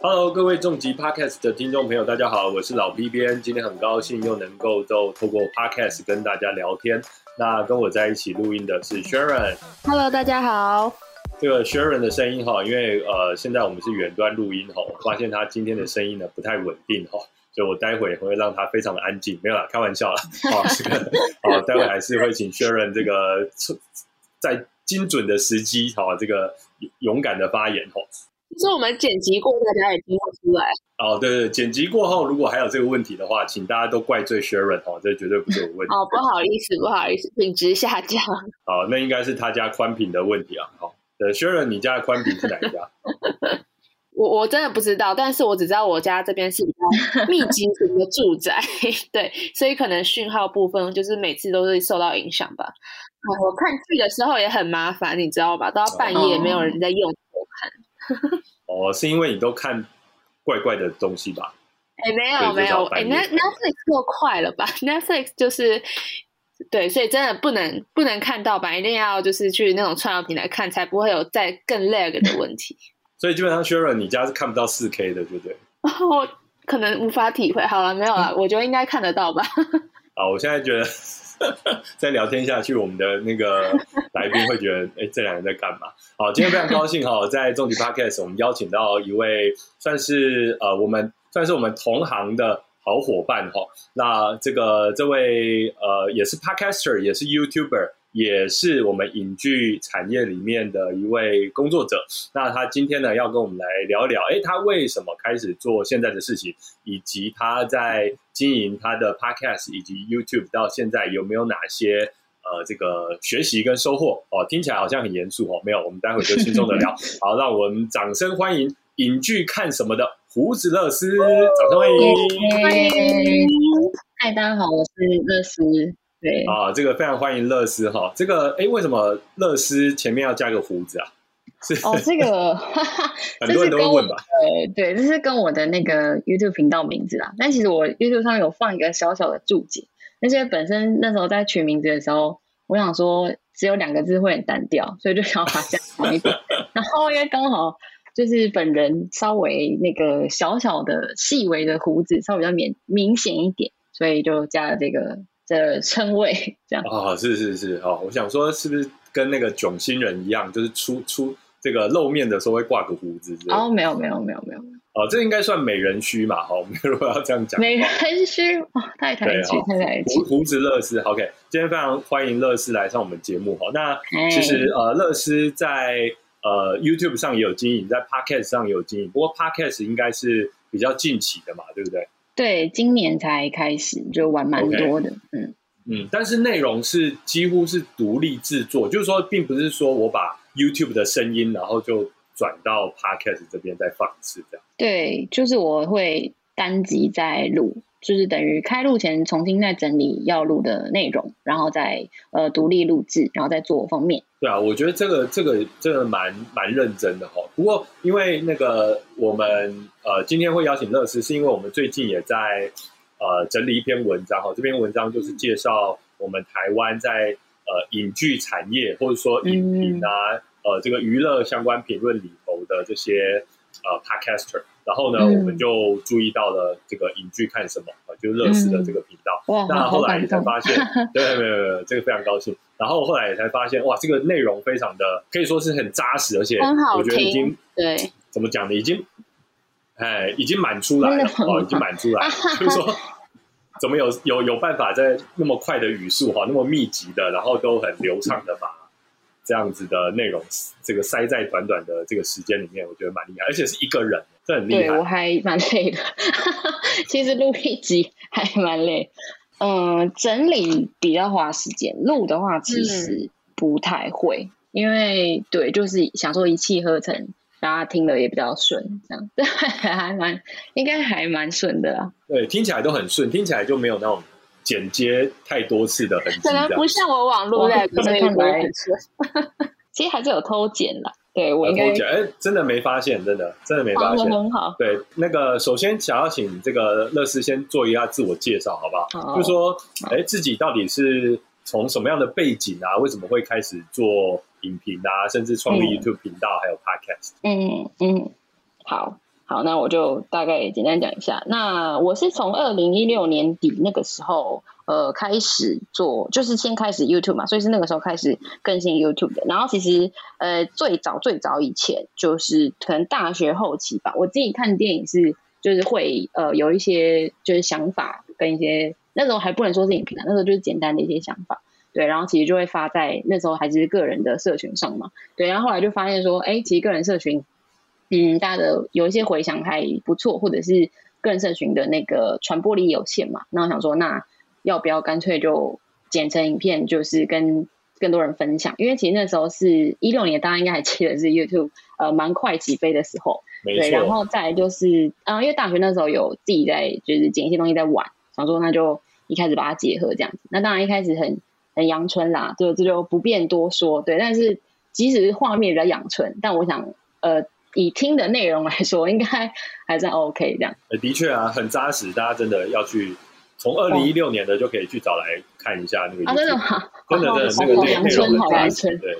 Hello，各位重疾 Podcast 的听众朋友，大家好，我是老 B 边，今天很高兴又能够都透过 Podcast 跟大家聊天。那跟我在一起录音的是 Sharon。Hello，大家好。这个 Sharon 的声音哈，因为呃现在我们是远端录音哈，我发现他今天的声音呢不太稳定哈，所以我待会会让他非常的安静，没有啦，开玩笑啦。好，这个好，待会还是会请 Sharon 这个在精准的时机哈，这个勇敢的发言哈。其实我们剪辑过，大家也听得出来。哦，对对，剪辑过后如果还有这个问题的话，请大家都怪罪 Sharon 哦，这绝对不是我问题。哦，不好意思，不好意思，品质下降。好，那应该是他家宽屏的问题啊。好，呃，Sharon，你家的宽屏是哪一家？我我真的不知道，但是我只知道我家这边是比较密集型的住宅，对，所以可能讯号部分就是每次都是受到影响吧。我看剧的时候也很麻烦，你知道吧？都要半夜没有人在用我看。哦，是因为你都看怪怪的东西吧？哎，没有没有，哎，那 Netflix 过快了吧？Netflix 就是对，所以真的不能不能看盗版，一定要就是去那种串流平台看，才不会有再更 lag 的问题。所以基本上 Sharon 你家是看不到四 K 的，对不对？我可能无法体会。好了，没有了，我觉得应该看得到吧。啊，我现在觉得 再聊天下去，我们的那个 来宾会觉得，哎，这两人在干嘛？好，今天非常高兴哈，在重疾 Podcast 我们邀请到一位算是呃，我们算是我们同行的好伙伴哈。那这个这位呃，也是 Podcaster，也是 YouTuber。也是我们影剧产业里面的一位工作者。那他今天呢，要跟我们来聊一聊，哎，他为什么开始做现在的事情，以及他在经营他的 Podcast 以及 YouTube 到现在有没有哪些呃这个学习跟收获？哦，听起来好像很严肃哦，没有，我们待会就轻松的聊。好，让我们掌声欢迎影剧看什么的胡子乐斯，掌声欢迎！欢迎！嗨，大家好，我是乐斯。对啊，这个非常欢迎乐思哈。这个哎，为什么乐思前面要加个胡子啊？是哦，这个 哈哈很多人都会问吧？呃，对，这是跟我的那个 YouTube 频道名字啦。但其实我 YouTube 上有放一个小小的注解，那些本身那时候在取名字的时候，我想说只有两个字会很单调，所以就想把它加长一点。然后因为刚好就是本人稍微那个小小的细微的胡子稍微比较明明显一点，所以就加了这个。的称谓这样啊，是是是哦，我想说是不是跟那个囧星人一样，就是出出这个露面的时候会挂个胡子？哦，没有没有没有没有哦，这应该算美人须嘛？哈，我 们如果要这样讲，美人须哦，太抬举太抬举。胡胡子乐师，OK，今天非常欢迎乐师来上我们节目哈。那其实呃，乐师在呃 YouTube 上也有经营，在 Podcast 上也有经营，不过 Podcast 应该是比较近期的嘛，对不对？对，今年才开始就玩蛮多的，嗯嗯，但是内容是几乎是独立制作，就是说，并不是说我把 YouTube 的声音，然后就转到 Podcast 这边再放一次这样。对，就是我会单集在录，就是等于开录前重新再整理要录的内容，然后再呃独立录制，然后再做封面。对啊，我觉得这个这个这个蛮蛮认真的哈。不过因为那个我们呃今天会邀请乐师，是因为我们最近也在呃整理一篇文章哈。这篇文章就是介绍我们台湾在呃影剧产业或者说影评啊呃这个娱乐相关评论里头的这些呃 podcaster。然后呢，我们就注意到了这个影剧看什么啊，就是乐视的这个频道。那后来也才发现，对，没有没有，这个非常高兴。然后后来也才发现，哇，这个内容非常的可以说是很扎实，而且我觉得已经对怎么讲呢？已经哎，已经满出来了哦，已经满出来。了 就是说，怎么有有有办法在那么快的语速哈，那么密集的，然后都很流畅的把这样子的内容这个塞在短短的这个时间里面，我觉得蛮厉害，而且是一个人。这很厉害，我还蛮累的。其实录一集还蛮累，嗯，整理比较花时间，录的话其实不太会，因为对，就是想说一气呵成，大家听的也比较顺，这样对，还蛮应该还蛮顺的啦。对，听起来都很顺，听起来就没有那种剪接太多次的痕迹，可能不像我网络在可能看来很顺，其实还是有偷剪啦。对我应该哎，真的没发现，真的真的没发现，很好。对，那个首先想要请这个乐视先做一下自我介绍，好不好？就是说，哎，自己到底是从什么样的背景啊？为什么会开始做影评啊？甚至创立 YouTube 频道，还有 Podcast？嗯嗯，好。好，那我就大概简单讲一下。那我是从二零一六年底那个时候，呃，开始做，就是先开始 YouTube 嘛，所以是那个时候开始更新 YouTube 的。然后其实，呃，最早最早以前，就是可能大学后期吧，我自己看电影是，就是会呃有一些就是想法跟一些那时候还不能说是影评啊，那时候就是简单的一些想法，对，然后其实就会发在那时候还是个人的社群上嘛，对，然后后来就发现说，哎，其实个人社群。嗯，大家的有一些回响还不错，或者是个人社群的那个传播力有限嘛，那我想说，那要不要干脆就剪成影片，就是跟更多人分享？因为其实那时候是一六年，大家应该还记得是 YouTube 呃蛮快起飞的时候，对，然后再就是啊，因为大学那时候有自己在就是剪一些东西在玩，想说那就一开始把它结合这样子。那当然一开始很很阳春啦，就这就不便多说，对。但是即使是画面比较阳春，但我想呃。以听的内容来说，应该还算 OK 这样。呃，的确啊，很扎实，大家真的要去从二零一六年的就可以去找来看一下那个。啊，真的吗？真的真的，那个内容很扎实，对，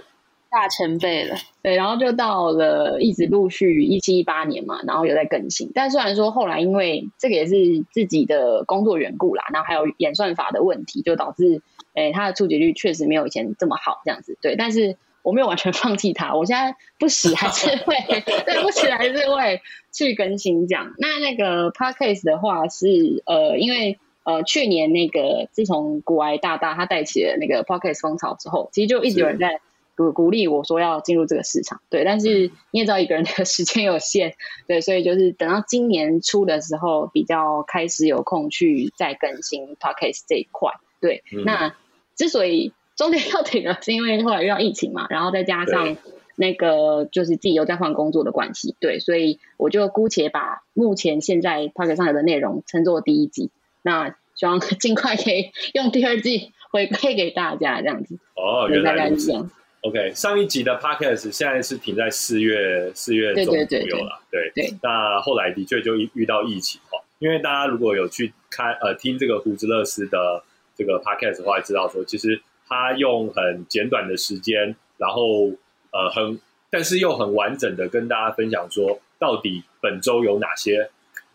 大前辈了。对，然后就到了一直陆续一七一八年嘛，然后有在更新。但虽然说后来因为这个也是自己的工作缘故啦，然后还有演算法的问题，就导致诶它的触及率确实没有以前这么好这样子。对，但是。我没有完全放弃它，我现在不时还是会，对不时还是会去更新这样。那那个 podcast 的话是呃，因为呃去年那个自从古埃大大他带起了那个 podcast 风潮之后，其实就一直有人在鼓鼓励我说要进入这个市场。对，但是你也知道一个人的 时间有限，对，所以就是等到今年初的时候比较开始有空去再更新 podcast 这一块。对，那之所以。中间要停了，是因为后来遇到疫情嘛，然后再加上那个就是自己又在换工作的关系，对，所以我就姑且把目前现在 p o c a s t 上有的内容称作第一季，那希望 尽快可以用第二季回馈给大家这样子。哦，原来是这样。OK，上一集的 Podcast 现在是停在四月四月中左右了，对对。那后来的确就遇到疫情哦，因为大家如果有去看呃听这个胡子乐斯的这个 Podcast 的话，知道说其实。他用很简短的时间，然后呃很，但是又很完整的跟大家分享说，到底本周有哪些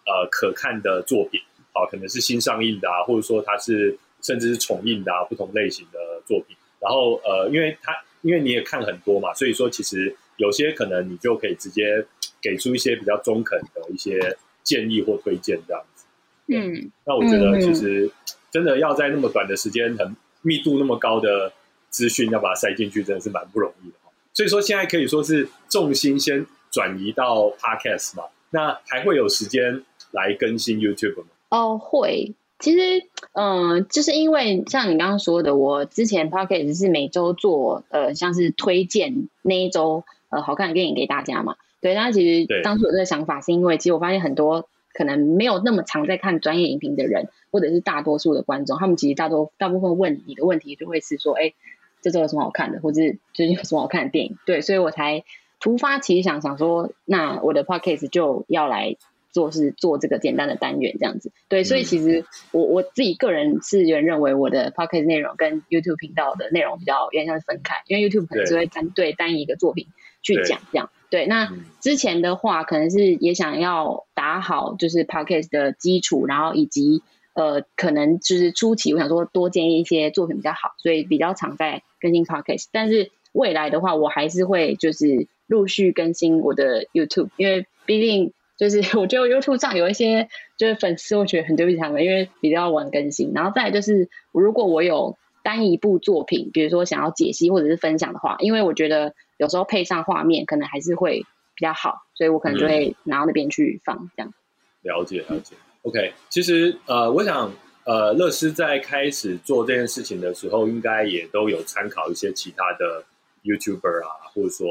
呃可看的作品，好，可能是新上映的啊，或者说它是甚至是重映的啊，不同类型的作品。然后呃，因为他因为你也看很多嘛，所以说其实有些可能你就可以直接给出一些比较中肯的一些建议或推荐这样子。嗯，那我觉得其实真的要在那么短的时间很。密度那么高的资讯要把它塞进去，真的是蛮不容易的所以说现在可以说是重心先转移到 Podcast 嘛，那还会有时间来更新 YouTube 吗？哦，会。其实，嗯，就是因为像你刚刚说的，我之前 Podcast 是每周做，呃，像是推荐那一周呃好看的电影给大家嘛。对，那其实当初有这个想法，是因为其实我发现很多。可能没有那么常在看专业影评的人，或者是大多数的观众，他们其实大多大部分问你的问题就会是说，哎，这周有什么好看的，或者最近有什么好看的电影？对，所以我才突发奇想，想说，那我的 podcast 就要来做，是做这个简单的单元这样子。对，所以其实我我自己个人是有人认为，我的 podcast 内容跟 YouTube 频道的内容比较有点像是分开，因为 YouTube 可能只会针对单一一个作品去讲这样。对，那之前的话，可能是也想要打好就是 podcast 的基础，然后以及呃，可能就是初期我想说多建议一些作品比较好，所以比较常在更新 podcast。但是未来的话，我还是会就是陆续更新我的 YouTube，因为毕竟就是 我觉得 YouTube 上有一些就是粉丝，我觉得很对不起他们，因为比较晚更新。然后再就是如果我有单一部作品，比如说想要解析或者是分享的话，因为我觉得。有时候配上画面，可能还是会比较好，所以我可能就会拿到那边去放这样。了解了解，OK。其实呃，我想呃，乐师在开始做这件事情的时候，应该也都有参考一些其他的 YouTuber 啊，或者说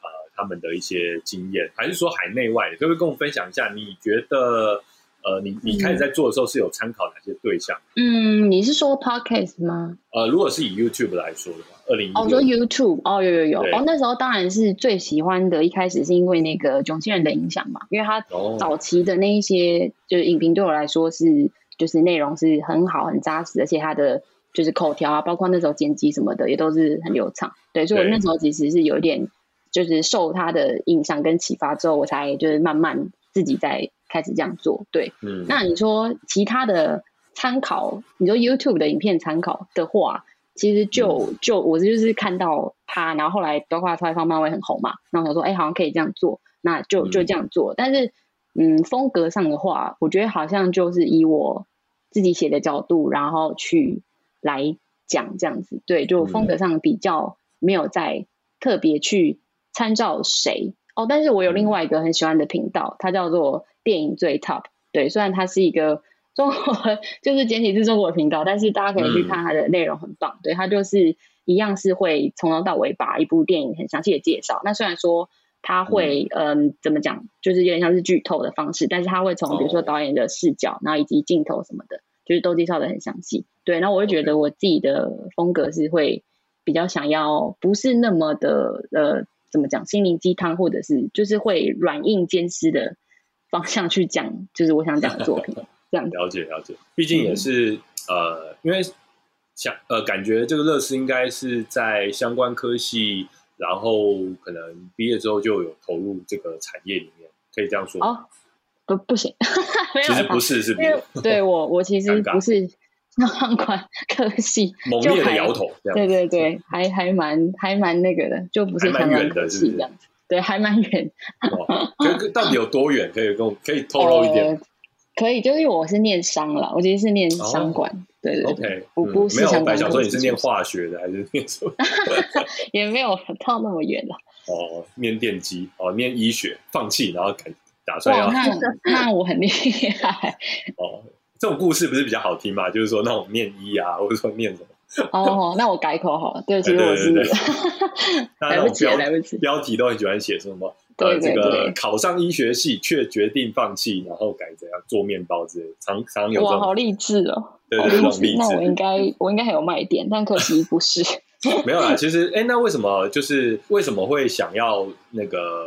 呃他们的一些经验，还是说海内外，可不可以跟我分享一下？你觉得？呃，你你开始在做的时候是有参考哪些对象？嗯，你是说 podcast 吗？呃，如果是以 YouTube 来说的话，二零哦，说 YouTube 哦，有有有。哦，那时候当然是最喜欢的，一开始是因为那个囧星人的影响嘛，因为他早期的那一些就是影评对我来说是就是内容是很好很扎实，而且他的就是口条啊，包括那时候剪辑什么的也都是很流畅。对，所以我那时候其实是有点就是受他的影响跟启发之后，我才就是慢慢自己在开始这样做。对，嗯，那你说其他的参考，你说 YouTube 的影片参考的话，其实就就我就是看到他，然后后来包括他方漫威很红嘛，然后我说，哎，好像可以这样做，那就就这样做。但是，嗯，风格上的话，我觉得好像就是以我自己写的角度，然后去来讲这样子。对，就风格上比较没有在特别去参照谁哦。但是我有另外一个很喜欢的频道，它叫做电影最 top。对，虽然它是一个。中国就是简体字中国频道，但是大家可以去看它的内容很棒。对，它就是一样是会从头到尾把一部电影很详细的介绍。那虽然说它会嗯怎么讲，就是有点像是剧透的方式，但是它会从比如说导演的视角，然后以及镜头什么的，就是都介绍的很详细。对，然后我就觉得我自己的风格是会比较想要不是那么的呃怎么讲心灵鸡汤，或者是就是会软硬兼施的方向去讲，就是我想讲的作品。了解了解，毕竟也是呃，因为想呃，感觉这个乐视应该是在相关科系，然后可能毕业之后就有投入这个产业里面，可以这样说哦，不不行，其实不是，是不是？对我我其实不是相关科系，猛烈的摇头，对对对，还还蛮还蛮那个的，就不是相关科系这样子，对，还蛮远。可到底有多远？可以跟我可以透露一点。可以，就是因为我是念商了，我其实是念商管，对对对，不不是想想说你是念化学的还是念什么？也没有到那么远了。哦，念电机，哦，念医学，放弃，然后改打算要。那那我很厉害。哦，这种故事不是比较好听嘛？就是说那种念医啊，或者说念什么？哦，那我改口好了。对，其实我是。来不及，来不及。标题都很喜欢写什么？呃，这个考上医学系却决定放弃，然后改怎样做面包之类，常常有哇，好励志哦！对对，励志。那我应该我应该还有卖点，但可惜不是。没有啦，其实哎，那为什么就是为什么会想要那个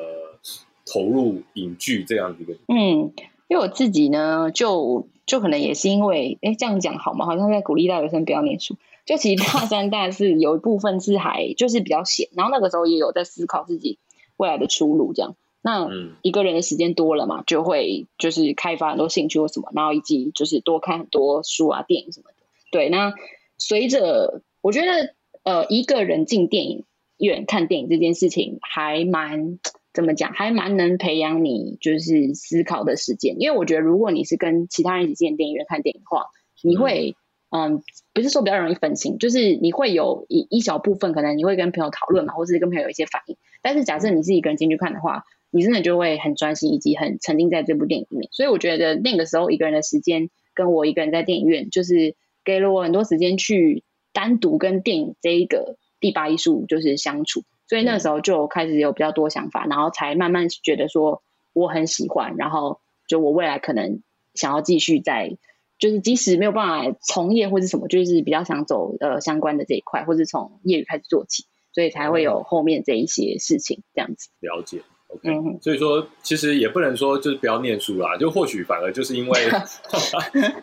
投入影剧这样子一个？嗯，因为我自己呢，就就可能也是因为哎，这样讲好吗？好像在鼓励大学生不要念书。就其实大 三、大四有一部分是还就是比较闲，然后那个时候也有在思考自己。未来的出路，这样，那一个人的时间多了嘛，就会就是开发很多兴趣或什么，然后以及就是多看很多书啊、电影什么的。对，那随着我觉得，呃，一个人进电影院看电影这件事情，还蛮怎么讲，还蛮能培养你就是思考的时间。因为我觉得，如果你是跟其他人一起进电影院看电影的话，你会。嗯，不是说比较容易分心，就是你会有一一小部分可能你会跟朋友讨论嘛，或者是跟朋友有一些反应。但是假设你是一个人进去看的话，你真的就会很专心，以及很沉浸在这部电影里面。所以我觉得那个时候一个人的时间，跟我一个人在电影院，就是给了我很多时间去单独跟电影这一个第八艺术就是相处。所以那时候就开始有比较多想法，然后才慢慢觉得说我很喜欢，然后就我未来可能想要继续在。就是即使没有办法从业或者什么，就是比较想走呃相关的这一块，或者从业余开始做起，所以才会有后面这一些事情这样子。了解，OK。所以说，其实也不能说就是不要念书啦，就或许反而就是因为，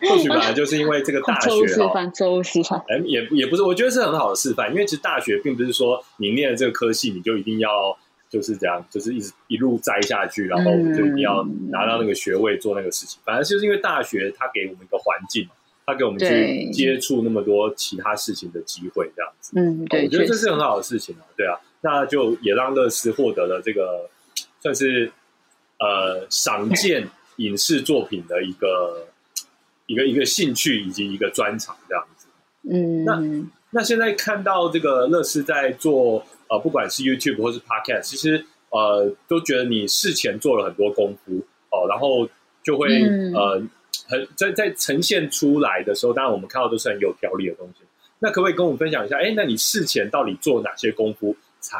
或许反而就是因为这个大学示范，周示范。哎，也也不是，我觉得是很好的示范，因为其实大学并不是说你念了这个科系，你就一定要。就是这样，就是一直一路栽下去，然后就一定要拿到那个学位做那个事情。反正就是因为大学它给我们一个环境，它给我们去接触那么多其他事情的机会，这样子。嗯，对，我觉得这是很好的事情啊。对啊，那就也让乐视获得了这个算是呃赏 鉴影视作品的一个一个一个兴趣以及一个专长这样子。嗯，那那现在看到这个乐视在做。呃，不管是 YouTube 或是 Podcast，其实呃，都觉得你事前做了很多功夫哦，然后就会呃，很在在呈现出来的时候，当然我们看到都是很有条理的东西。那可不可以跟我们分享一下？哎，那你事前到底做哪些功夫，才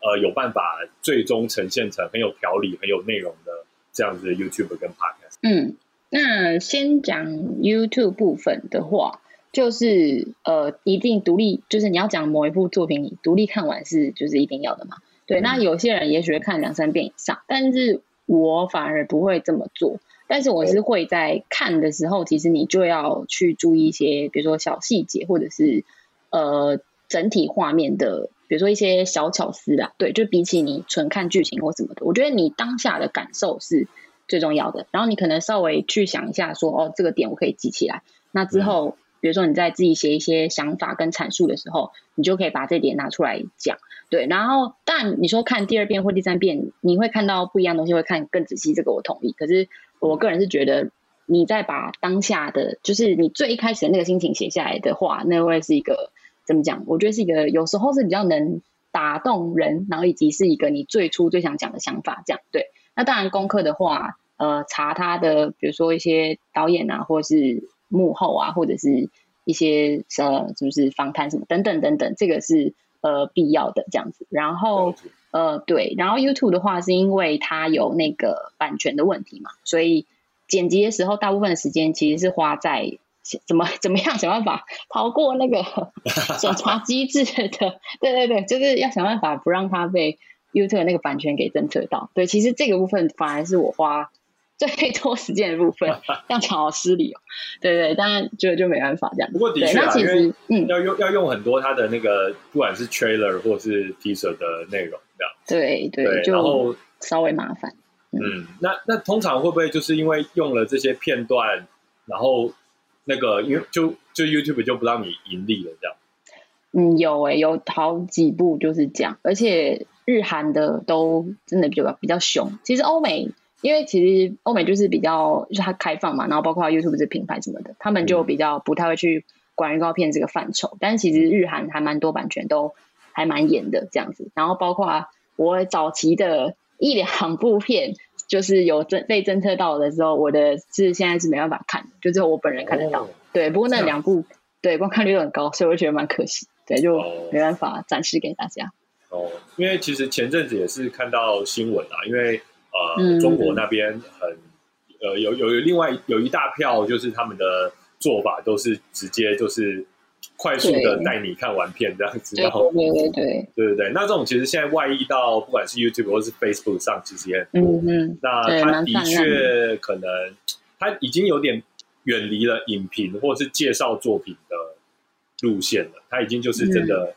呃有办法最终呈现成很有条理、很有内容的这样子的 YouTube 跟 Podcast？嗯，那先讲 YouTube 部分的话。就是呃，一定独立，就是你要讲某一部作品，你独立看完是就是一定要的嘛。对，那有些人也许会看两三遍以上，但是我反而不会这么做。但是我是会在看的时候，其实你就要去注意一些，比如说小细节，或者是呃整体画面的，比如说一些小巧思啦。对，就比起你纯看剧情或什么的，我觉得你当下的感受是最重要的。然后你可能稍微去想一下，说哦，这个点我可以记起来。那之后，比如说你在自己写一些想法跟阐述的时候，你就可以把这点拿出来讲。对，然后但你说看第二遍或第三遍，你会看到不一样东西，会看更仔细，这个我同意。可是我个人是觉得，你在把当下的，就是你最一开始的那个心情写下来的话，那会是一个怎么讲？我觉得是一个有时候是比较能打动人，然后以及是一个你最初最想讲的想法。这样对。那当然功课的话，呃，查他的，比如说一些导演啊，或是幕后啊，或者是一些呃，就是访谈什么等等等等，这个是。呃，必要的这样子，然后呃，对，然后 YouTube 的话，是因为它有那个版权的问题嘛，所以剪辑的时候，大部分的时间其实是花在怎么怎么样想办法逃过那个 审查机制的，对对对，就是要想办法不让它被 YouTube 那个版权给侦测到。对，其实这个部分反而是我花。最多时间的部分，这样讲好失礼哦。对对，当然就就没办法这样。不过的确啊，因为嗯，要用要用很多它的那个，不管是 trailer 或是 teaser 的内容这样。对对，然后稍微麻烦。嗯，那那通常会不会就是因为用了这些片段，然后那个因为就就 YouTube 就不让你盈利了这样？嗯，有诶，有好几部就是这样，而且日韩的都真的比较比较凶。其实欧美。因为其实欧美就是比较就是它开放嘛，然后包括 YouTube 这品牌什么的，他们就比较不太会去管预告片这个范畴。但是其实日韩还蛮多版权都还蛮严的这样子。然后包括我早期的一两部片，就是有侦被侦测到的时候，我的是现在是没办法看，就只有我本人看得到。对，不过那两部对观看率很高，所以我觉得蛮可惜。对，就没办法展示给大家。哦，因为其实前阵子也是看到新闻啊，因为。呃，中国那边很呃有有有另外有一大票，就是他们的做法都是直接就是快速的带你看完片这样子，然后对对对对对对，那这种其实现在外溢到不管是 YouTube 或是 Facebook 上，其实也很多。嗯嗯，那他的确可能他已经有点远离了影评或是介绍作品的路线了，他已经就是真的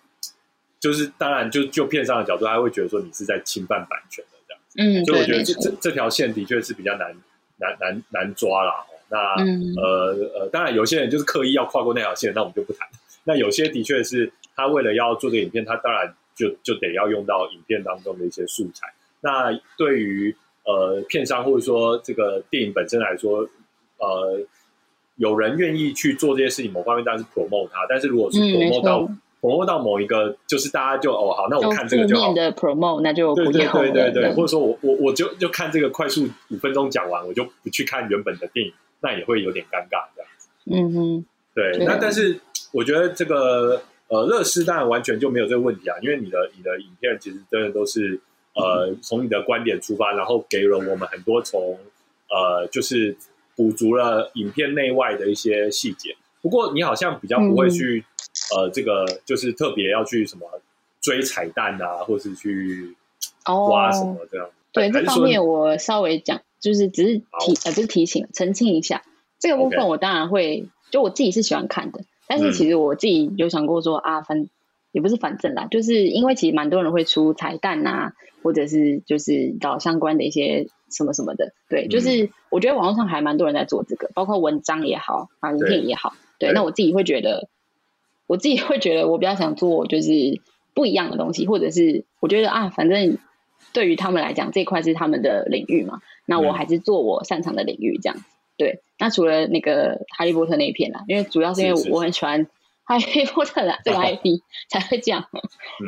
就是当然就就片商的角度，他会觉得说你是在侵犯版权的。嗯，所以我觉得这这这条线的确是比较难难难难抓啦。那呃呃，当然有些人就是刻意要跨过那条线，那我们就不谈。那有些的确是他为了要做个影片，他当然就就得要用到影片当中的一些素材。那对于呃片商或者说这个电影本身来说，呃，有人愿意去做这些事情，某方面当然是 promote 它。但是如果是 promote 到 promote 到某一个，就是大家就哦好，那我看这个就好。的 promote 那就对对对对对，或者说我我我就就看这个快速五分钟讲完，我就不去看原本的电影，那也会有点尴尬这样子。嗯哼，对。那但是我觉得这个呃乐视当然完全就没有这个问题啊，因为你的你的影片其实真的都是呃从你的观点出发，然后给了我们很多从呃就是补足了影片内外的一些细节。不过你好像比较不会去。呃，这个就是特别要去什么追彩蛋啊，或是去挖什么这样。对这方面，我稍微讲，就是只是提呃，不是提醒，澄清一下。这个部分我当然会，就我自己是喜欢看的。但是其实我自己有想过说啊，反也不是反正啦，就是因为其实蛮多人会出彩蛋啊，或者是就是找相关的一些什么什么的。对，就是我觉得网络上还蛮多人在做这个，包括文章也好，啊，影片也好。对，那我自己会觉得。我自己会觉得，我比较想做就是不一样的东西，或者是我觉得啊，反正对于他们来讲，这块是他们的领域嘛，那我还是做我擅长的领域这样子。对，那除了那个哈利波特那一片啦，因为主要是因为我很喜欢哈利波特的这个 IP 才会这样。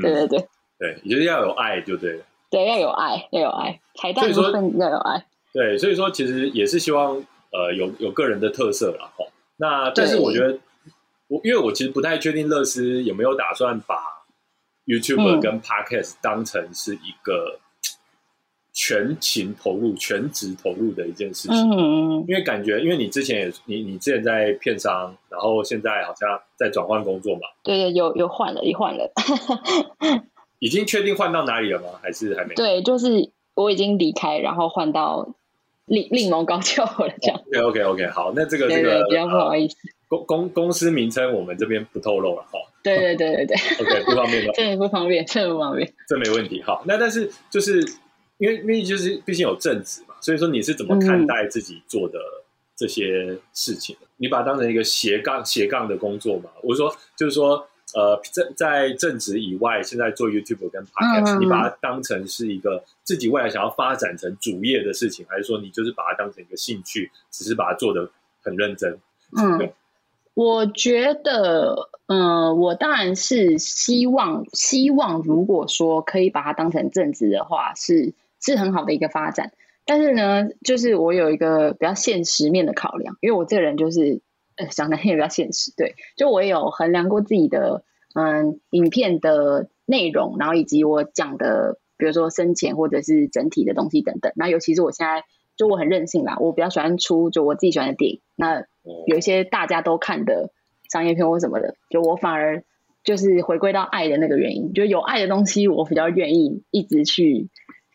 对对对，对，也就是要有爱就对了。对，要有爱，要有爱，彩蛋部分要有爱。对，所以说其实也是希望呃有有个人的特色啦。哈。那但是我觉得。我因为我其实不太确定乐思有没有打算把 YouTube 跟 Podcast 当成是一个全情投入、全职投入的一件事情。嗯因为感觉，因为你之前也你你之前在片商，然后现在好像在转换工作嘛。对对，有有换了，一换了。已经确定换到哪里了吗？还是还没？对，就是我已经离开，然后换到另另谋高就了，这样。OK OK OK，好，那这个这对对个，比较不好呃意思。公公公司名称我们这边不透露了哈。对对对对对，OK，不方便的，真的不方便，真的不方便。这没问题。好，那但是就是因为因为就是毕竟有正职嘛，所以说你是怎么看待自己做的这些事情的？你把它当成一个斜杠斜杠的工作嘛？我说就是说。呃，在在正职以外，现在做 YouTube 跟 Podcast，、你把它当成是一个自己未来想要发展成主业的事情，还是说你就是把它当成一个兴趣，只是把它做的很认真？嗯，我觉得，嗯、我当然是希望，希望如果说可以把它当成正职的话，是是很好的一个发展。但是呢，就是我有一个比较现实面的考量，因为我这个人就是，呃，讲难听也比较现实，对，就我也有衡量过自己的，嗯，影片的内容，然后以及我讲的，比如说深浅或者是整体的东西等等。那尤其是我现在，就我很任性啦，我比较喜欢出就我自己喜欢的电影，那哦有一些大家都看的商业片或什么的，就我反而就是回归到爱的那个原因，就有爱的东西，我比较愿意一直去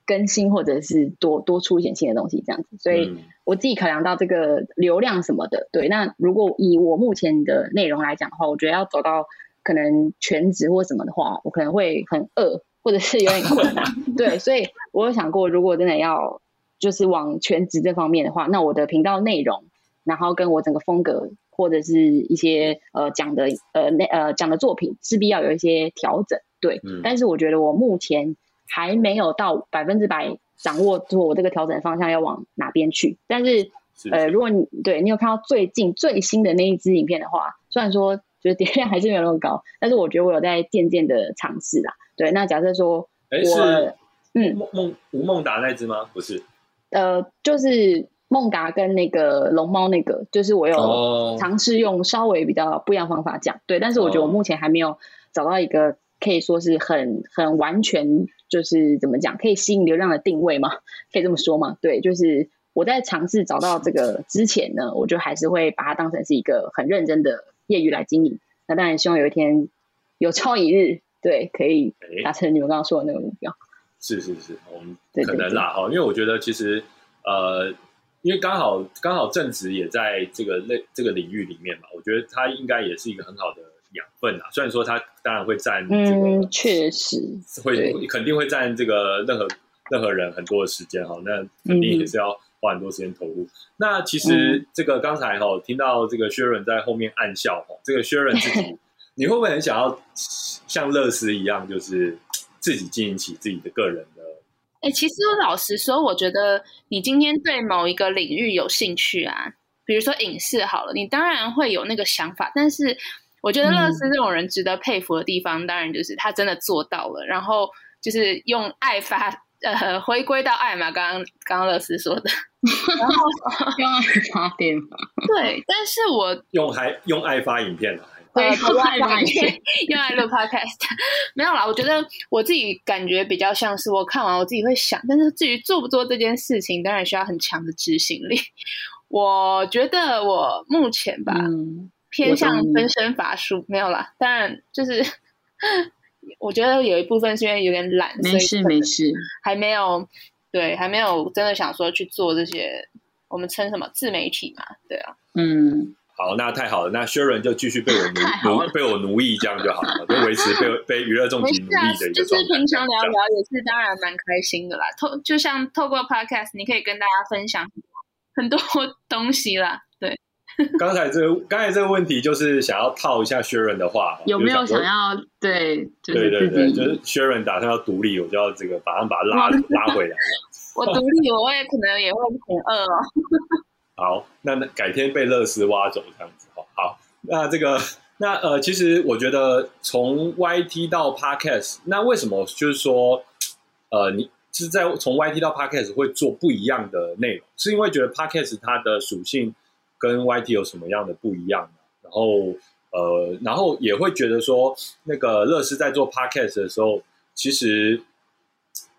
更新，或者是多多出一点新的东西这样子。所以嗯我自己考量到这个流量什么的，对。那如果以我目前的内容来讲的话，我觉得要走到可能全职或什么的话，我可能会很饿，或者是有点困难。对，所以我有想过，如果真的要就是往全职这方面的话，那我的频道内容，然后跟我整个风格或者是一些呃讲的呃那呃讲的作品，势必要有一些调整。对，嗯但是我觉得我目前还没有到百分之百掌握住我这个调整方向要往哪边去。但是是呃，如果你对你有看到最近最新的那一支影片的话，虽然说就是点量还是没有那么高，但是我觉得我有在渐渐的尝试啦。对，那假设说哎，我是嗯孟孟吴孟达那只吗？不是，呃，就是孟达跟那个龙猫那个，就是我有哦尝试用稍微比较不一样方法讲，对，但是我觉得我哦目前还没有找到一个可以说是很很完全，就是怎么讲，可以吸引流量的定位吗，可以这么说吗？对，就是我在尝试找到这个之前呢，我就还是会把它当成是一个很认真的业余来经营。那当然希望有一天有朝一日，对，可以哎达成你们刚刚说的那个目标。是是是，我们可能啦哈，因为我觉得其实呃，因为刚好刚好正直也在这个类这个领域里面嘛，我觉得他应该也是一个很好的养分啊。虽然说它当然会占这嗯，个确实，会肯定会占这个任何任何人很多的时间哈，那肯定也是要花很多时间投入。那其实这个刚才哈听到这个薛润在后面暗笑哈，这个薛润自己，你会不会很想要像乐思一样，就是自己经营起自己的个人的？哎、其实老实说，我觉得你今天对某一个领域有兴趣啊，比如说影视好了，你当然会有那个想法。但是我觉得乐思这种人值得佩服的地方，当然就是他真的做到了，然后就是用爱发呃回归到爱嘛，刚刚刚刚乐思说的，然后 用爱发电嘛，对，但是我 用还用爱发影片啊？对，呃用爱发电。用爱录 podcast 没有啦，我觉得我自己感觉比较像是我看完我自己会想，但是至于做不做这件事情，当然需要很强的执行力。我觉得我目前吧，嗯，偏向分身乏术，没有啦。当然就是 我觉得有一部分是因为有点懒，所没事没事。还没有对，还没有真的想说去做这些我们称什么自媒体嘛，对啊。嗯，好，那太好了，那 Sharon 就继续被我奴 奴被我奴役，这样就好了，就维持被 被娱乐重击奴役的一，就是个状态。平常聊聊也是当然蛮开心的啦。透就像透过 podcast，你可以跟大家分享很多很多东西啦。对，刚才这个刚才这个问题就是想要套一下 Sharon 的话，有没有想要对，就对对对，就是 Sharon 打算要独立，我就要这个马上把他拉 拉回来。我独立，我也可能也会很饿哦。好，那那改天被乐视挖走这样子哈。好，那这个那呃，其实我觉得从 YT 到 Podcast，那为什么就是说呃，你是在从 YT 到 Podcast 会做不一样的内容？是因为觉得 Podcast 它的属性跟 YT 有什么样的不一样吗？然后呃，然后也会觉得说，那个乐视在做 Podcast 的时候，其实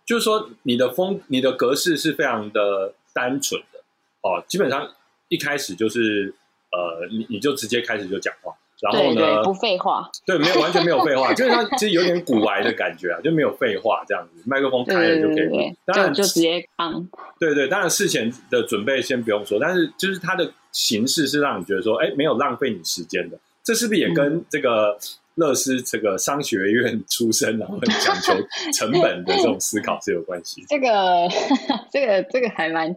就是说你的风、你的格式是非常的单纯的。哦，基本上一开始就是呃，你你就直接开始就讲话，然后对对，呢不，废话，对，没有完全没有废话，就是它其实有点古癌的感觉啊，就没有废话这样子，麦克风开了就可以。当然，就就直接放。对对，当然事前的准备先不用说，但是就是它的形式是让你觉得说，哎，没有浪费你时间的。这是不是也跟这个乐师这个商学院出身，然后很讲求 成本的这种思考是有关系？这个这个这个还蛮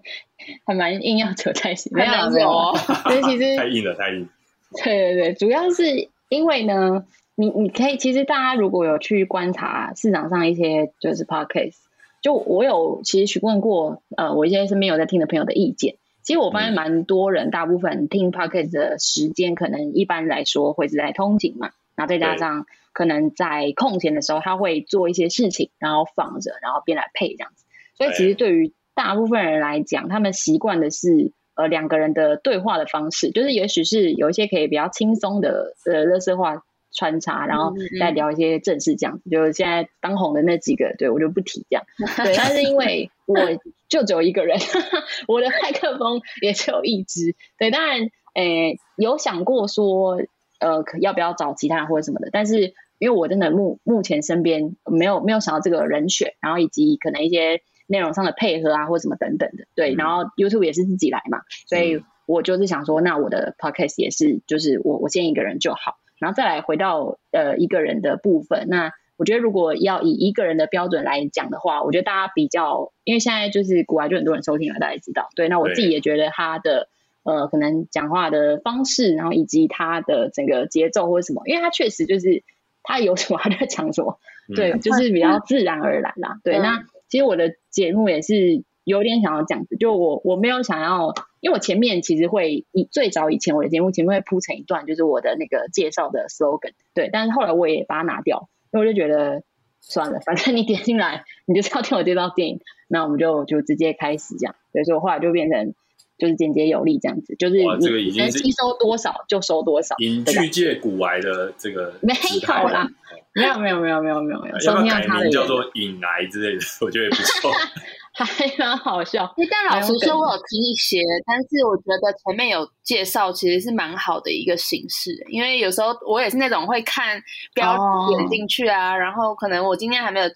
还蛮硬要扯在一起，没有啊没有很难有哦啊。所以其实 太硬了，太硬。对对对，主要是因为呢，你你可以其实大家如果有去观察市场上一些就是 podcast，就我有其实询问过呃我一些身边有在听的朋友的意见。其实我发现嗯蛮多人，大部分听 podcast 的时间，可能一般来说会是在通勤嘛，然后再加上可能在空闲的时候，他会做一些事情，然后放着，然后边来配这样子。所以其实对于大部分人来讲，他们习惯的是呃两个人的对话的方式，就是也许是有一些可以比较轻松的呃乐色话穿插，然后再聊一些正事这样子。就是现在当红的那几个，对我就不提这样。对，但是因为我就只有一个人，我的麦克风也只有一支。对，当然，诶、有想过说，呃，可要不要找其他人或者什么的，但是因为我真的目目前身边没有没有想到这个人选，然后以及可能一些内容上的配合啊，或什么等等的。对，嗯然后 YouTube 也是自己来嘛，所以嗯我就是想说，那我的 Podcast 也是，就是我我先一个人就好，然后再来回到呃一个人的部分，那。我觉得如果要以一个人的标准来讲的话，我觉得大家比较，因为现在就是国外就很多人收听了，大家也知道。对，那我自己也觉得他的呃可能讲话的方式，然后以及他的整个节奏或者什么，因为他确实就是他有什么 他就讲什么，对，嗯就是比较自然而然啦。对，嗯。那其实我的节目也是有点想要这样子，就我我没有想要，因为我前面其实会以最早以前我的节目前面会铺成一段，就是我的那个介绍的 slogan，对，但是后来我也把它拿掉，因为我就觉得算了，反正你点进来，你就是要听我介绍电影，那我们就就直接开始这样，所以说我后来就变成就是简洁有力这样子，就是你能吸收多少就收多少，影剧界古癌的这个没有啦，没有没有没有没有没有没有，要收听不要改名叫做影癌之类的？我觉得也不错。还蛮好笑。但老实说，我有听一些，但是我觉得前面有介绍，其实是蛮好的一个形式。因为有时候我也是那种会看标点进去啊，然后可能我今天还没有，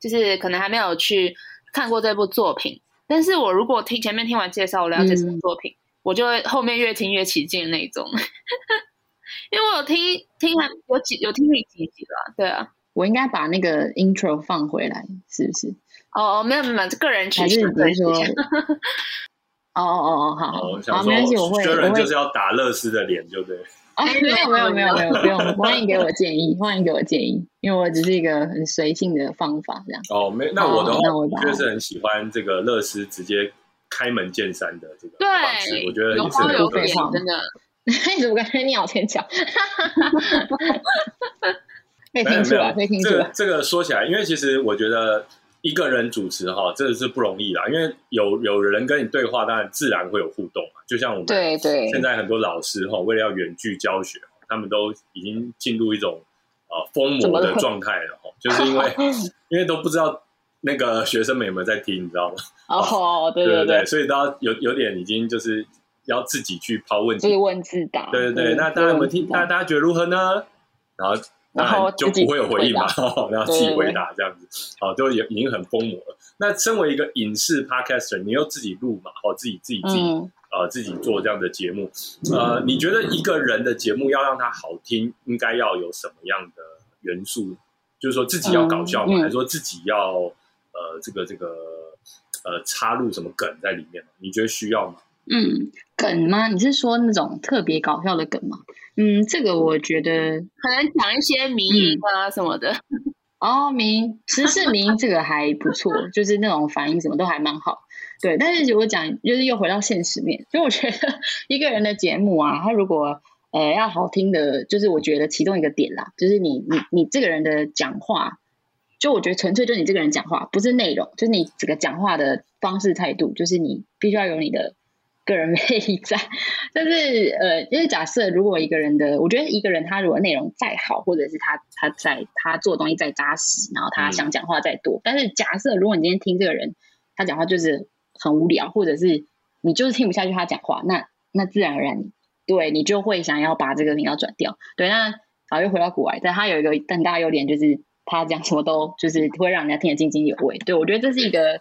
就是可能还没有去看过这部作品，但是我如果听前面听完介绍，我了解这部嗯作品，我就会后面越听越起劲的那种。因为我有听听完有几有听你几集了，对啊。我应该把那个 intro 放回来，是不是？哦哦，没有没有，个人取向，说 哦哦哦哦，好好我想好，没关系，我会说，我会人就是要打乐师的脸，就对了。哎，没有没有没有没有，不用，欢迎给我建议，欢迎给我建议，因为我只是一个很随性的方法这样。哦，没，那我的话，我就是很喜欢这个乐师直接开门见山的这个对方式，我觉得是褒有贬很有个性。，真的。你怎么感觉你好牵强？可以没有听出来，没有，这个可以听出来。这个说起来，因为其实我觉得一个人主持哈，真的是不容易啦，因为有有人跟你对话，当然自然会有互动嘛。就像我们对对，现在很多老师哈，为了要远距教学，他们都已经进入一种呃疯魔的状态了哈，就是因为 因为都不知道那个学生们有没有在听，你知道吗？哦，对对对对，，所以都要有有点已经就是要自己去抛问题自。问自答。对对对，那大家有没有听？大家大家觉得如何呢？然后当然后就不会有回应嘛，然后自己回答这样子，好，就也已经很疯魔了。那身为一个影视 podcaster，你又自己录嘛，好，自己自己自己嗯，呃自己做这样的节目，呃，你觉得一个人的节目要让它好听，应该要有什么样的元素？就是说自己要搞笑吗？嗯嗯还是说自己要呃这个这个呃插入什么梗在里面吗？你觉得需要吗？嗯，梗吗？你是说那种特别搞笑的梗吗？嗯，这个我觉得可能讲一些迷音啊什么的。哦，名时事名这个还不错，就是那种反应什么都还蛮好。对，但是如果讲就是又回到现实面，所以我觉得一个人的节目啊，他如果呃要好听的，就是我觉得其中一个点啦，就是你你你这个人的讲话，就我觉得纯粹就是你这个人讲话，不是内容，就是你这个讲话的方式态度，就是你必须要有你的个人 魅力在。但是呃，因为假设如果一个人的，我觉得一个人他如果内容再好，或者是他他在他做的东西再扎实，然后他嗯想讲话再多，但是假设如果你今天听这个人他讲话就是很无聊，或者是你就是听不下去他讲话，那那自然而然你对你就会想要把这个频道转掉。对，那好又回到古外，但他有一个更大优点就是他讲什么都就是会让人家听得津津有味。对我觉得这是一个，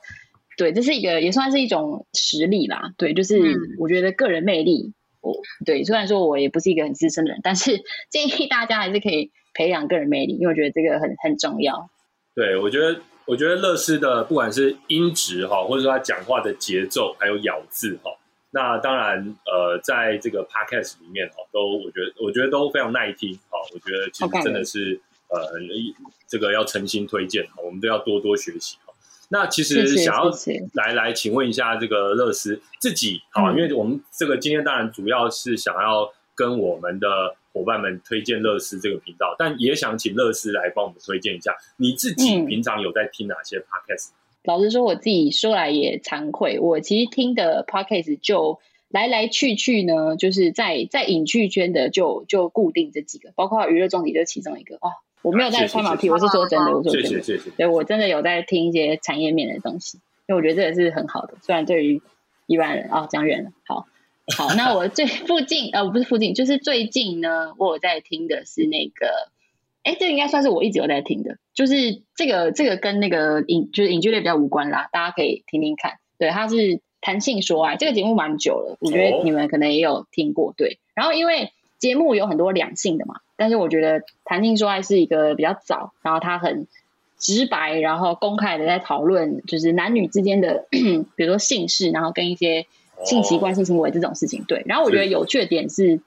对，这是一个也算是一种实力啦。对，就是我觉得个人魅力，我对虽然说我也不是一个很资深的人，但是 建议大家还是可以培养个人魅力，因为我觉得这个很很重要。对，我觉得。我觉得乐师的不管是音质哈，或者说他讲话的节奏，还有咬字哈，那当然呃，在这个 podcast 里面哈，都我觉得我觉得都非常耐听哈。我觉得其实真的是呃，这个要诚心推荐哈，我们都要多多学习哈。那其实想要来来，请问一下这个乐思自己好，因为我们这个今天当然主要是想要跟我们的。伙伴们推荐乐思这个频道，但也想请乐思来帮我们推荐一下。你自己平常有在听哪些 podcast？老实说，我自己说来也惭愧，我其实听的 podcast 就来来去去呢，就是在在影剧圈的就就固定这几个，包括娱乐重点就是其中一个哦。我没有在拍马屁，我是说真的，我说真的，谢谢谢谢。对我真的有在听一些产业面的东西，因为我觉得这也是很好的。虽然对于一般人啊，讲远了，好。好，那我最附近呃，不是附近，就是最近呢，我有在听的是那个，哎，这应该算是我一直有在听的，就是这个这个跟那个影就是影剧类比较无关啦，大家可以听听看。对，它是弹性说爱，这个节目蛮久了，我觉得你们可能也有听过。对，然后因为节目有很多两性的嘛，但是我觉得谈性说爱是一个比较早，然后他很直白，然后公开的在讨论就是男女之间的，比如说性事，然后跟一些。性习惯、性行为这种事情，对。然后我觉得有趣的点是，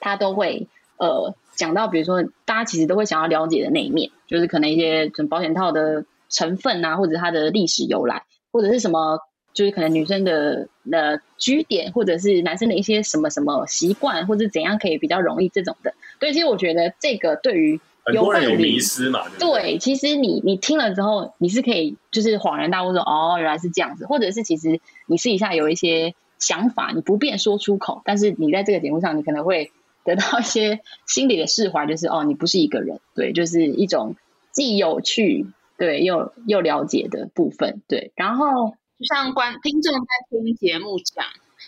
他都会呃讲到，比如说大家其实都会想要了解的那一面，就是可能一些什么保险套的成分啊，或者它的历史由来，或者是什么，就是可能女生的呃居点，或者是男生的一些什么什么习惯，或者怎样可以比较容易这种的。对，其实我觉得这个对于。很多人有迷失嘛？对，其实你你听了之后，你是可以就是恍然大悟说，哦，原来是这样子，或者是其实你私底下有一些想法，你不便说出口，但是你在这个节目上，你可能会得到一些心理的释怀，就是哦，你不是一个人，对，就是一种既有趣，对，又又了解的部分，对。然后就像观听众在听节目讲，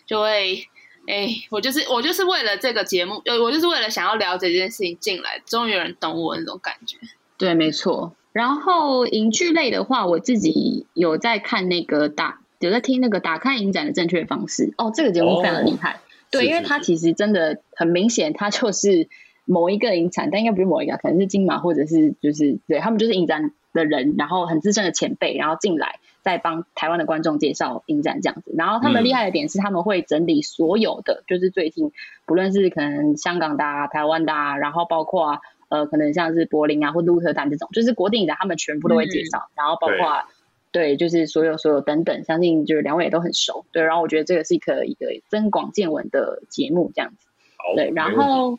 就会。哎，我就是我就是为了这个节目，呃，我就是为了想要了解这件事情进来，终于有人懂我那种感觉。对，没错。然后影剧类的话，我自己有在看那个打，有在听那个打开影展的正确方式。哦，这个节目非常厉害。对，因为它其实真的很明显，它就是某一个影展，但应该不是某一个，可能是金马或者是就是对他们就是影展的人，然后很资深的前辈，然后进来。在帮台湾的观众介绍影展这样子，然后他们厉害的点是他们会整理所有的，就是最近不论是可能香港的、台湾的，然后包括呃可能像是柏林啊或鹿特丹这种，就是国定的，他们全部都会介绍，然后包括对，就是所有所有等等，相信就是两位也都很熟，对，然后我觉得这个是一个一个增广见闻的节目这样子，对，然后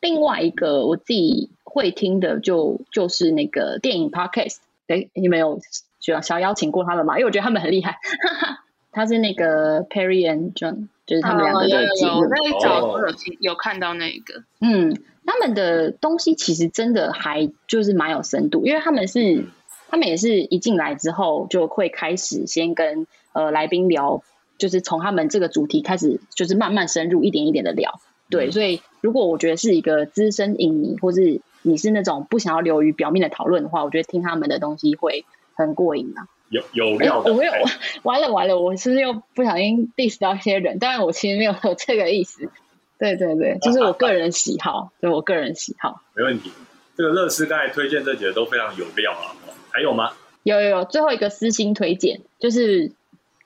另外一个我自己会听的就就是那个电影 podcast，哎，你们有？就要想邀请过他们嘛，因为我觉得他们很厉害。他是那个 Perry and John，就是他们两个的节目。那一早我有有看到那个。嗯，他们的东西其实真的还就是蛮有深度，因为他们是他们也是一进来之后就会开始先跟呃来宾聊，就是从他们这个主题开始，就是慢慢深入一点一点的聊。对，所以如果我觉得是一个资深影迷，或是你是那种不想要流于表面的讨论的话，我觉得听他们的东西会。很过瘾啊！有有料的，我没有 完了完了，我是不是又不小心 diss 到一些人？当然我其实没有这个意思。对对对，就是我个人喜好，就我个人喜好。没问题。这个乐视刚才推荐这几个都非常有料啊，还有吗？有有有，最后一个私心推荐，就是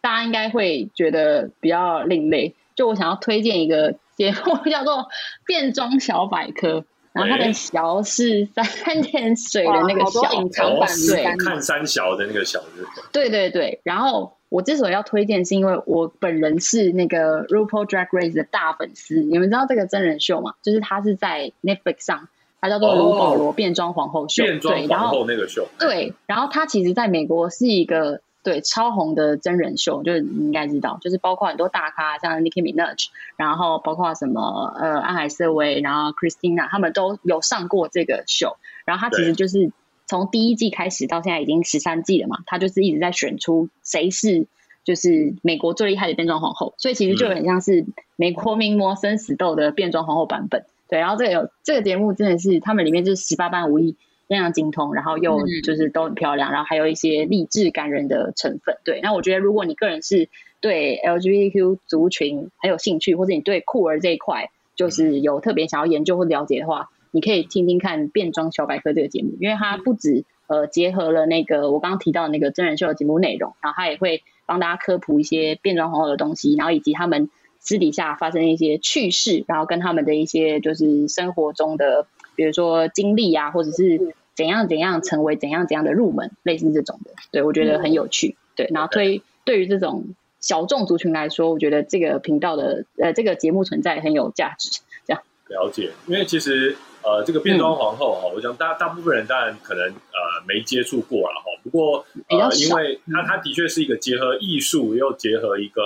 大家应该会觉得比较另类，就我想要推荐一个节目，叫做《变装小百科》。然后它的“小”是三点水的那个“小”，隐藏版对，看三小的那个“小”对对对。然后我之所以要推荐，是因为我本人是那个 RuPaul Drag Race 的大粉丝。你们知道这个真人秀吗？就是它是在 Netflix 上，它叫做《卢保罗变装皇后秀》。变装皇后那个秀。对，然后它其实在美国是一个。对，超红的真人秀，就是你应该知道，就是包括很多大咖，像 Nicki Minaj，然后包括什么呃安海瑟薇，然后 Christina，他们都有上过这个秀。然后他其实就是从第一季开始到现在已经十三季了嘛，他就是一直在选出谁是就是美国最厉害的变装皇后，所以其实就很像是美国名模生死斗的变装皇后版本。对，然后这个有这个节目真的是他们里面就是十八般武艺，样样精通，然后又就是都很漂亮，然后还有一些励志感人的成分。对，那我觉得如果你个人是对 LGBTQ 族群很有兴趣，或者你对酷儿这一块就是有特别想要研究或了解的话，你可以听听看《变装小百科》这个节目，因为它不止呃结合了那个我刚刚提到那个真人秀的节目内容，然后它也会帮大家科普一些变装皇后的东西，然后以及他们私底下发生的一些趣事，然后跟他们的一些就是生活中的，比如说经历啊，或者是怎样怎样成为怎样怎样的入门，类似这种的，对我觉得很有趣。对，然后推对于这种小众族群来说，我觉得这个频道的呃这个节目存在很有价值。这样。了解，因为其实呃这个变装皇后哈，我想大大部分人当然可能呃没接触过了哈，不过呃因为它它的确是一个结合艺术又结合一个，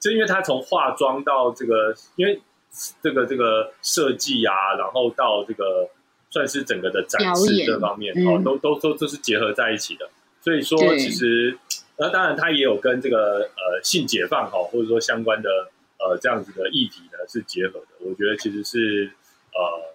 就因为它从化妆到这个，因为这个这个设计啊，然后到这个算是整个的展示这方面哦，都都都都是结合在一起的。所以说，其实，那当然，它也有跟这个呃性解放哈，或者说相关的呃这样子的议题呢是结合的。我觉得其实是呃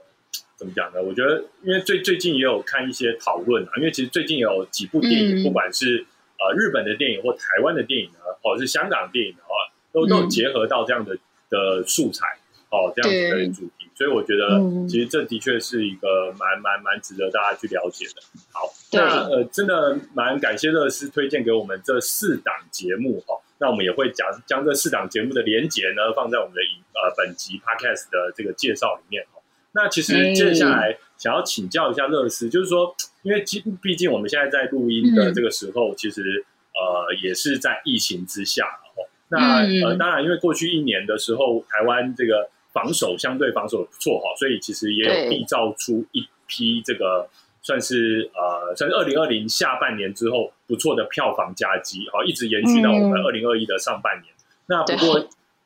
怎么讲呢？我觉得因为最最近也有看一些讨论啊，因为其实最近有几部电影，不管是呃日本的电影或台湾的电影呢，或者是香港电影的话，都都有结合到这样的的素材哦，这样子的主题。所以我觉得，其实这的确是一个蛮蛮蛮值得大家去了解的。好，那呃，真的蛮感谢乐师推荐给我们这四档节目哈。那我们也会讲将这四档节目的连结呢放在我们的呃本集 podcast 的这个介绍里面那其实接下来想要请教一下乐师，就是说，因为毕竟我们现在在录音的这个时候，其实呃也是在疫情之下哦。那呃，当然，因为过去一年的时候，台湾这个。防守相对防守不错哈，所以其实也有缔造出一批这个算是呃，算是二零二零下半年之后不错的票房佳绩哈，一直延续到我们二零二一的上半年。那不过，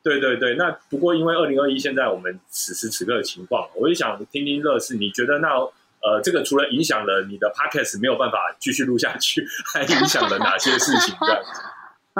对对对，那不过因为二零二一现在我们此时此刻的情况，我就想听听乐视，你觉得那呃，这个除了影响了你的 podcast 没有办法继续录下去，还影响了哪些事情？这样子。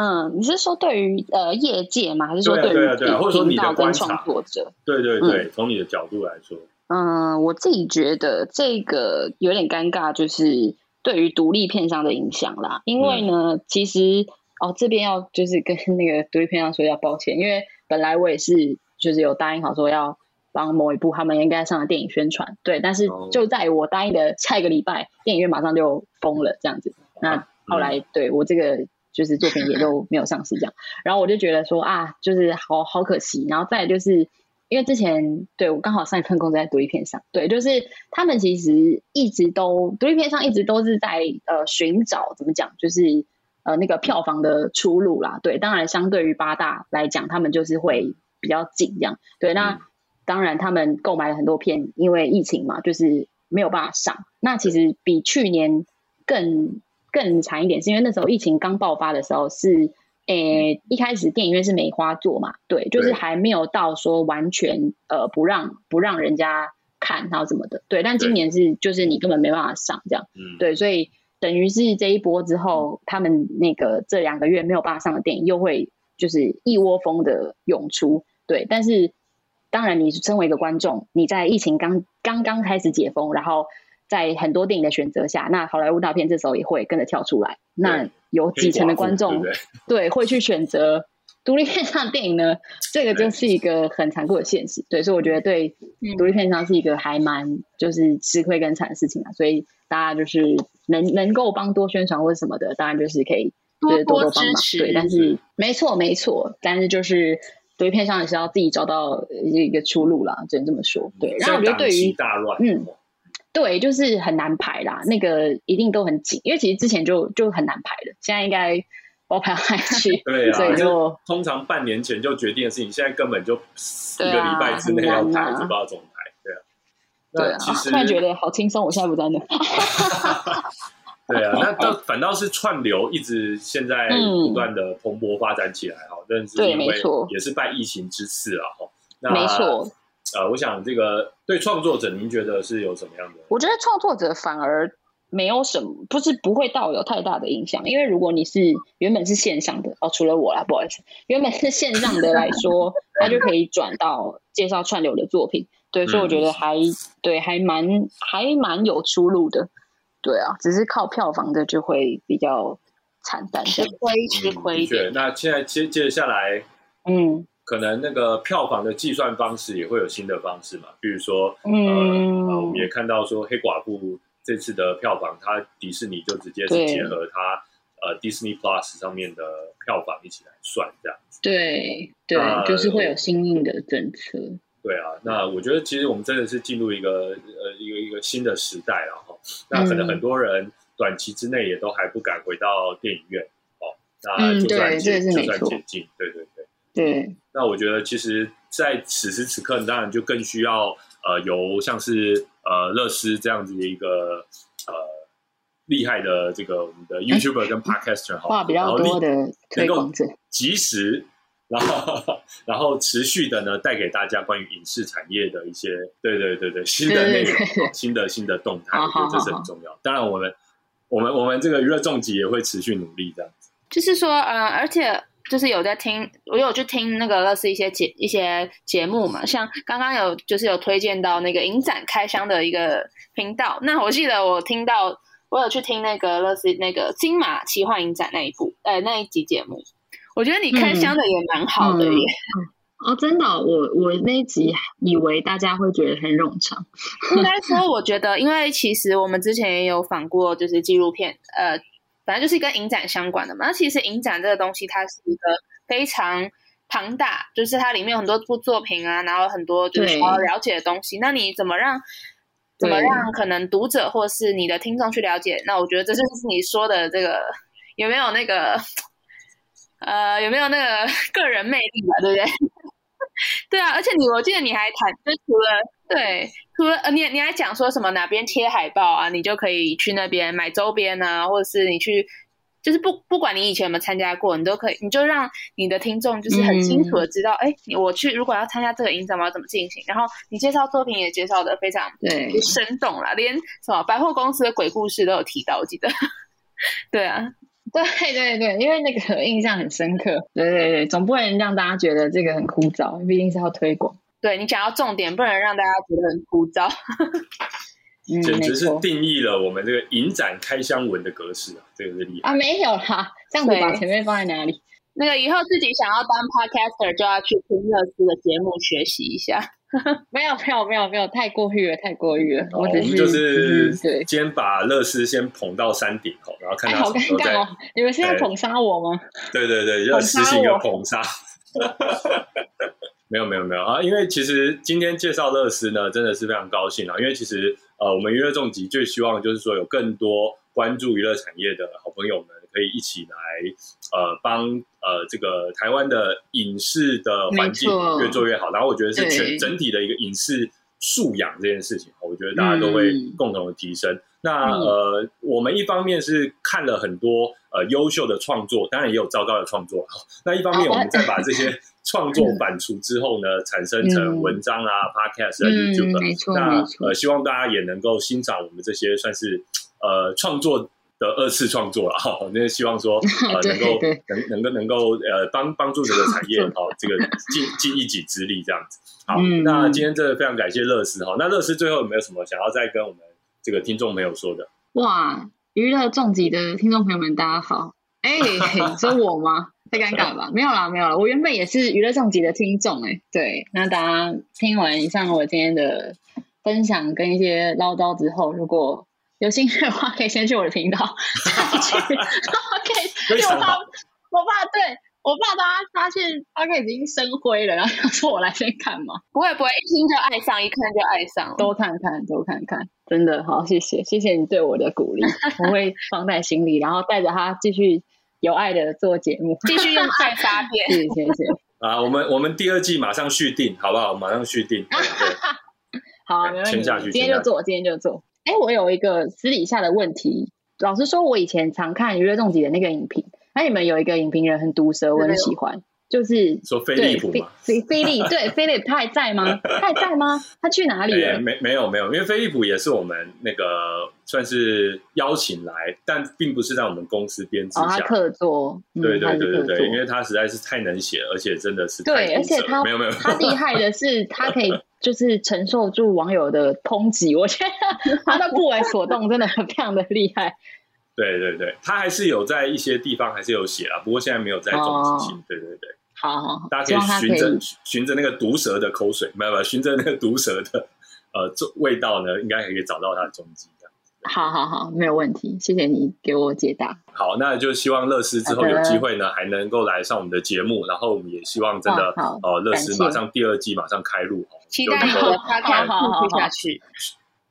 嗯，你是说对于呃业界吗？还是说对于或者说你的跟创作者？对对对，从你的角度来说，嗯，我自己觉得这个有点尴尬，就是对于独立片商的影响啦。因为呢，其实哦这边要就是跟 那个独立片商说要抱歉，因为本来我也是就是有答应好说要帮某一部他们应该上的电影宣传，对，但是就在我答应的下一个礼拜，电影院马上就封了这样子。那后来对我这个。就是作品也都没有上市这样，然后我就觉得说啊，就是好好可惜。然后再就是因为之前对我刚好上一份工作在独立片上，对，就是他们其实一直都独立片上一直都是在呃寻找怎么讲，就是呃那个票房的出路啦。对，当然相对于八大来讲，他们就是会比较紧这样。对，那当然他们购买了很多片，因为疫情嘛，就是没有办法上。那其实比去年更。更长一点，是因为那时候疫情刚爆发的时候，是诶一开始电影院是梅花座嘛，对，就是还没有到说完全呃不让不让人家看，然后怎么的，对。但今年是就是你根本没办法上这样，对，所以等于是这一波之后，他们那个这两个月没有办法上的电影又会就是一窝蜂的涌出，对。但是当然，你身为一个观众，你在疫情刚刚刚开始解封，然后。在很多电影的选择下，那好莱坞大片这时候也会跟着跳出来。那有几成的观众对 会去选择独立片上电影呢？这个就是一个很残酷的现实。对，所以我觉得对独立片上是一个还蛮就是吃亏跟惨的事情啊。所以大家就是能能够帮多宣传或者什么的，当然就是可以多多帮忙。对，但是没错没错，但是就是独立片上也是要自己找到一个出路啦，只能这么说。对，然后我觉得对于嗯。对，就是很难排啦，那个一定都很紧，因为其实之前就就很难排了，现在应该我排下去，对啊，所以就通常半年前就决定的事情，现在根本就一个礼拜之内要排，就不知道怎么排，对啊。对啊，突然觉得好轻松，我现在不在那。对啊，那倒反倒是串流一直现在不断的蓬勃发展起来哈，但是因为也是拜疫情之赐啊哈，没错。呃，我想这个对创作者，您觉得是有什么样的？我觉得创作者反而没有什么，不是不会到有太大的影响。因为如果你是原本是线上的哦，除了我啦，不好意思，原本是线上的来说，他就可以转到介绍串流的作品。对，所以我觉得还对，还蛮还蛮有出路的。对啊，只是靠票房的就会比较惨淡，吃亏吃亏一点。那现在接接下来，嗯，可能那个票房的计算方式也会有新的方式嘛？比如说，嗯，我们也看到说黑寡妇这次的票房，它迪士尼就直接是结合它呃 Disney Plus 上面的票房一起来算这样子。对对，就是会有新颖的政策。对啊，那我觉得其实我们真的是进入一个呃一个一个新的时代了哈。那可能很多人短期之内也都还不敢回到电影院哦。那就算解就算解禁，对对对对。那我觉得其实，在此时此刻，当然就更需要呃由像是呃乐师这样子的一个呃厉害的这个我们的 YouTuber 跟 Podcaster 话比较多的推广者，及时。然后，然后持续的呢，带给大家关于影视产业的一些，对对对对，新的内容，新的新的动态，我觉得这是很重要。当然，我们我们我们这个娱乐重疾也会持续努力这样子。就是说，呃，而且就是有在听，我有去听那个乐视一些节一些节目嘛，像刚刚有就是有推荐到那个影展开箱的一个频道。那我记得我听到，我有去听那个乐视那个金马奇幻影展那一部，呃，那一集节目。我觉得你开箱的也蛮好的耶。哦，真的，我我那一集以为大家会觉得很冗长。应该说，我觉得，因为其实我们之前也有访过，就是纪录片，呃，反正就是跟影展相关的嘛。那其实影展这个东西，它是一个非常庞大，就是它里面有很多部作品啊，然后很多就是需要了解的东西。那你怎么让怎么让可能读者或是你的听众去了解？那我觉得这就是你说的这个有没有那个？呃，有没有那个个人魅力吧？对不对？对啊，而且你，我记得你还谈，就除了对，除了呃，你你还讲说什么哪边贴海报啊，你就可以去那边买周边啊，或者是你去，就是不不管你以前有没有参加过，你都可以，你就让你的听众就是很清楚的知道，哎，我去如果要参加这个影展，我要怎么进行？然后你介绍作品也介绍的非常对生动了，连什么百货公司的鬼故事都有提到，我记得，对啊。对对对，因为那个 印象很深刻。对对对，总不能让大家觉得这个很枯燥，毕竟是要推广。对你讲到重点，不能让大家觉得很枯燥。简直是定义了我们这个影展开箱文的格式啊！这个是厉害啊！没有啦，这样子把前面放在哪里？那个以后自己想要当 podcaster，就要去听乐思的节目学习一下。没有没有没有没有，太过誉了，太过誉了。我们就是对，先把乐视先捧到山顶口，然后看他好尴尬哦。你们是要捧杀我吗？对对对，要实行一个捧杀。没有没有没有啊！因为其实今天介绍乐视呢，真的是非常高兴啊。因为其实呃，我们娱乐重疾最希望就是说有更多关注娱乐产业的好朋友们。可以一起来，呃，帮呃这个台湾的影视的环境越做越好。然后我觉得是全整体的一个影视素养这件事情，我觉得大家都会共同的提升。那呃，我们一方面是看了很多呃优秀的创作，当然也有糟糕的创作。那一方面，我们再把这些创作反刍之后呢，产生成文章啊、podcast 啊、YouTube。那呃，希望大家也能够欣赏我们这些算是呃创作。的二次创作了哈，那希望说 呃能够能能够能够呃帮帮助这个产业 哈，这个尽尽一己之力这样子。好，那今天真的非常感谢乐视哈。那乐视最后有没有什么想要再跟我们这个听众朋友说的？哇，娱乐重疾的听众朋友们，大家好。哎，说我吗？太尴尬吧？没有啦，没有啦。我原本也是娱乐重疾的听众哎。对，那大家听完以上我今天的分享跟一些唠叨之后，如果有兴趣的话，可以先去我的频道去。OK，因为我怕，我怕，对我怕大家发现 OK 已经生灰了，然后说我来先看嘛。不会不会，一听就爱上，一看就爱上，多看看，多看看，真的好，谢谢，谢谢你对我的鼓励，我会放在心里，然后带着他继续有爱的做节目，继续用爱发电。谢谢谢谢。啊，我们我们第二季马上续订，好不好？马上续订。好，没问题。今天就做，今天就做。哎，我有一个私底下的问题。老实说，我以前常看娱乐重疾的那个影评，那你们有一个影评人很毒舌，我很喜欢。就是说飞利浦嘛，菲菲利对 菲利他还在吗？他还在吗？他去哪里哎，了？没没有没有，因为飞利浦也是我们那个算是邀请来，但并不是在我们公司编制哦，他下。客座，嗯对对对对对，因为他实在是太能写，而且真的是对，而且他没有没有，他厉害的是，他可以就是承受住网友的抨击，我觉得 他的不为所动，真的非常的厉害。对对对，他还是有在一些地方还是有写啊，不过现在没有在重击写。哦对对对，好好好，大家可以循着循着那个毒蛇的口水，没有没有，循着那个毒蛇的呃这味道呢，应该可以找到它的踪迹。这样好好好，没有问题，谢谢你给我解答。好，那就希望乐师之后有机会呢，还能够来上我们的节目，然后我们也希望真的呃乐师马上第二季马上开录，哦期待你的够 podcast 好好好继续下去。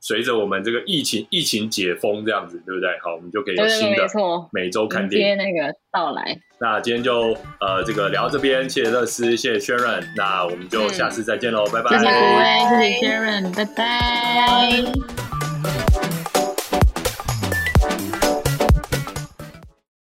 随着我们这个疫情疫情解封这样子，对不对？好，我们就可以有新的没错，每周看迎电影接。那个到来。那今天就呃这个聊到这边，谢谢乐思，谢谢 Sharon，那我们就下次再见喽，拜拜。谢谢各位，谢谢拜 Sharon，拜拜。